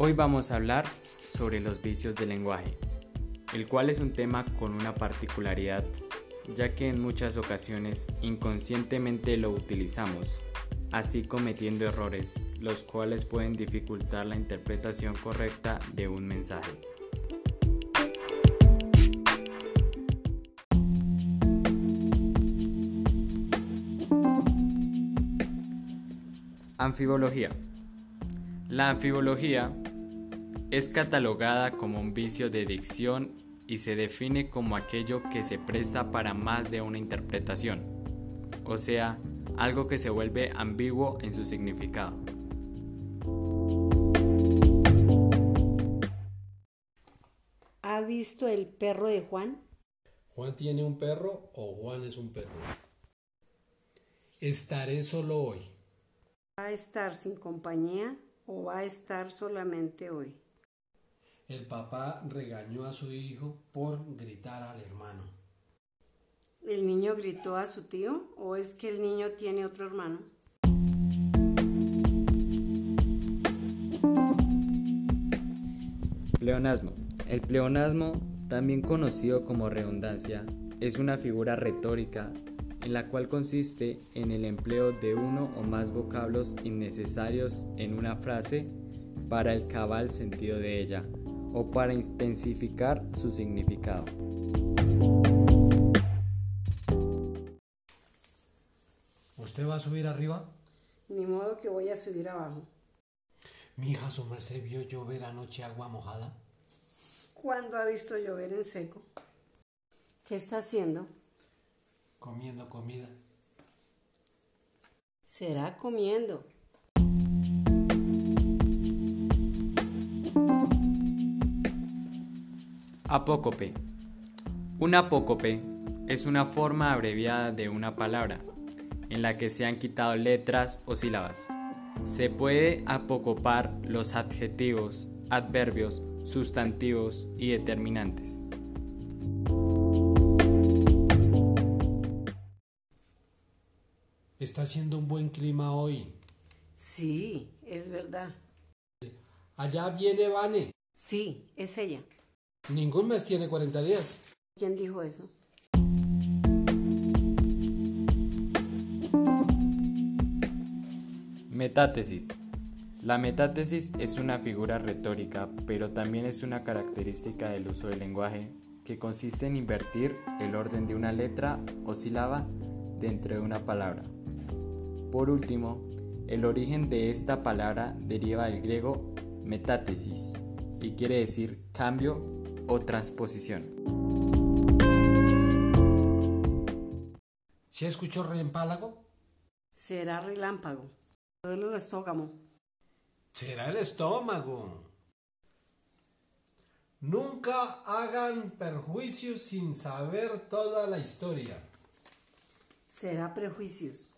Hoy vamos a hablar sobre los vicios del lenguaje, el cual es un tema con una particularidad, ya que en muchas ocasiones inconscientemente lo utilizamos, así cometiendo errores, los cuales pueden dificultar la interpretación correcta de un mensaje. Anfibología. La anfibología es catalogada como un vicio de dicción y se define como aquello que se presta para más de una interpretación, o sea, algo que se vuelve ambiguo en su significado. ¿Ha visto el perro de Juan? ¿Juan tiene un perro o Juan es un perro? Estaré solo hoy. ¿Va a estar sin compañía o va a estar solamente hoy? El papá regañó a su hijo por gritar al hermano. ¿El niño gritó a su tío o es que el niño tiene otro hermano? Pleonasmo. El pleonasmo, también conocido como redundancia, es una figura retórica en la cual consiste en el empleo de uno o más vocablos innecesarios en una frase para el cabal sentido de ella o para intensificar su significado. ¿Usted va a subir arriba? Ni modo que voy a subir abajo. Mi hija su merced vio llover anoche agua mojada. ¿Cuándo ha visto llover en seco? ¿Qué está haciendo? Comiendo comida. Será comiendo. Apócope. Un apócope es una forma abreviada de una palabra en la que se han quitado letras o sílabas. Se puede apocopar los adjetivos, adverbios, sustantivos y determinantes. Está haciendo un buen clima hoy. Sí, es verdad. Allá viene Vane. Sí, es ella. Ningún mes tiene 40 días. ¿Quién dijo eso? Metátesis. La metátesis es una figura retórica, pero también es una característica del uso del lenguaje que consiste en invertir el orden de una letra o sílaba dentro de una palabra. Por último, el origen de esta palabra deriva del griego metátesis y quiere decir cambio o transposición. ¿Se escuchó reempálago? Será relámpago. Duele el estómago. Será el estómago. Nunca hagan perjuicios sin saber toda la historia. Será prejuicios.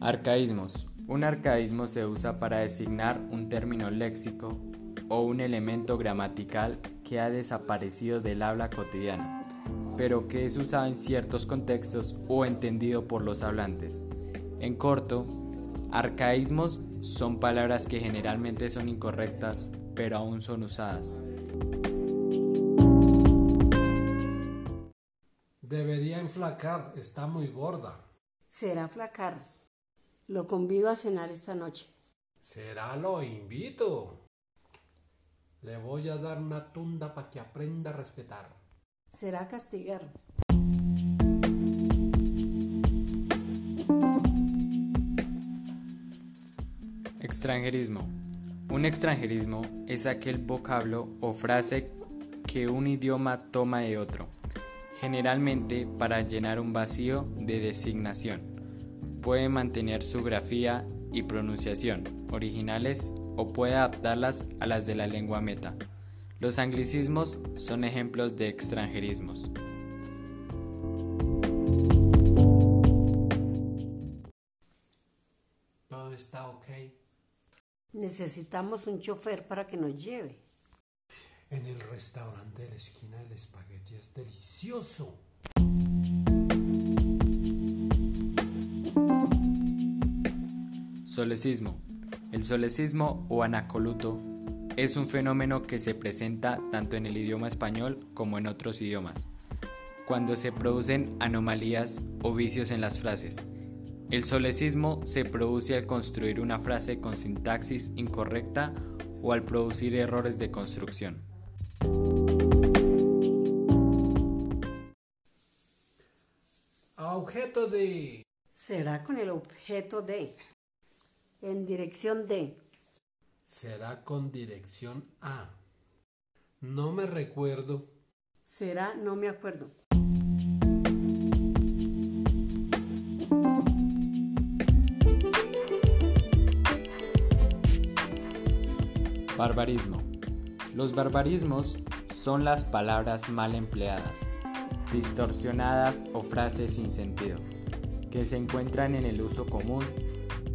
Arcaísmos. Un arcaísmo se usa para designar un término léxico o un elemento gramatical que ha desaparecido del habla cotidiana, pero que es usado en ciertos contextos o entendido por los hablantes. En corto, arcaísmos son palabras que generalmente son incorrectas, pero aún son usadas. Debería enflacar, está muy gorda. Será flacar. Lo convido a cenar esta noche. Será lo invito. Le voy a dar una tunda para que aprenda a respetar. Será castigar. Extranjerismo. Un extranjerismo es aquel vocablo o frase que un idioma toma de otro, generalmente para llenar un vacío de designación. Puede mantener su grafía y pronunciación originales o puede adaptarlas a las de la lengua meta. Los anglicismos son ejemplos de extranjerismos. Todo está ok. Necesitamos un chofer para que nos lleve. En el restaurante de la esquina el espagueti es delicioso. Solecismo. El solecismo o anacoluto es un fenómeno que se presenta tanto en el idioma español como en otros idiomas, cuando se producen anomalías o vicios en las frases. El solecismo se produce al construir una frase con sintaxis incorrecta o al producir errores de construcción. Objeto de... Será con el objeto de. En dirección de. Será con dirección a. No me recuerdo. Será no me acuerdo. Barbarismo. Los barbarismos son las palabras mal empleadas, distorsionadas o frases sin sentido, que se encuentran en el uso común.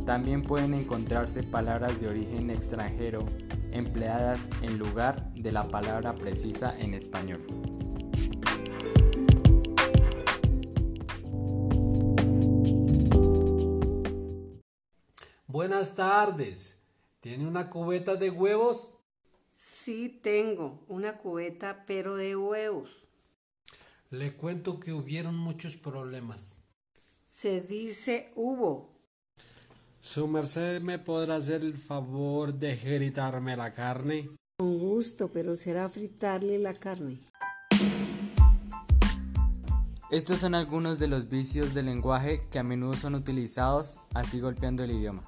También pueden encontrarse palabras de origen extranjero empleadas en lugar de la palabra precisa en español. Buenas tardes. ¿Tiene una cubeta de huevos? Sí tengo una cubeta, pero de huevos. Le cuento que hubieron muchos problemas. Se dice hubo. ¿Su merced me podrá hacer el favor de gritarme la carne? Con gusto, pero será fritarle la carne. Estos son algunos de los vicios del lenguaje que a menudo son utilizados así golpeando el idioma.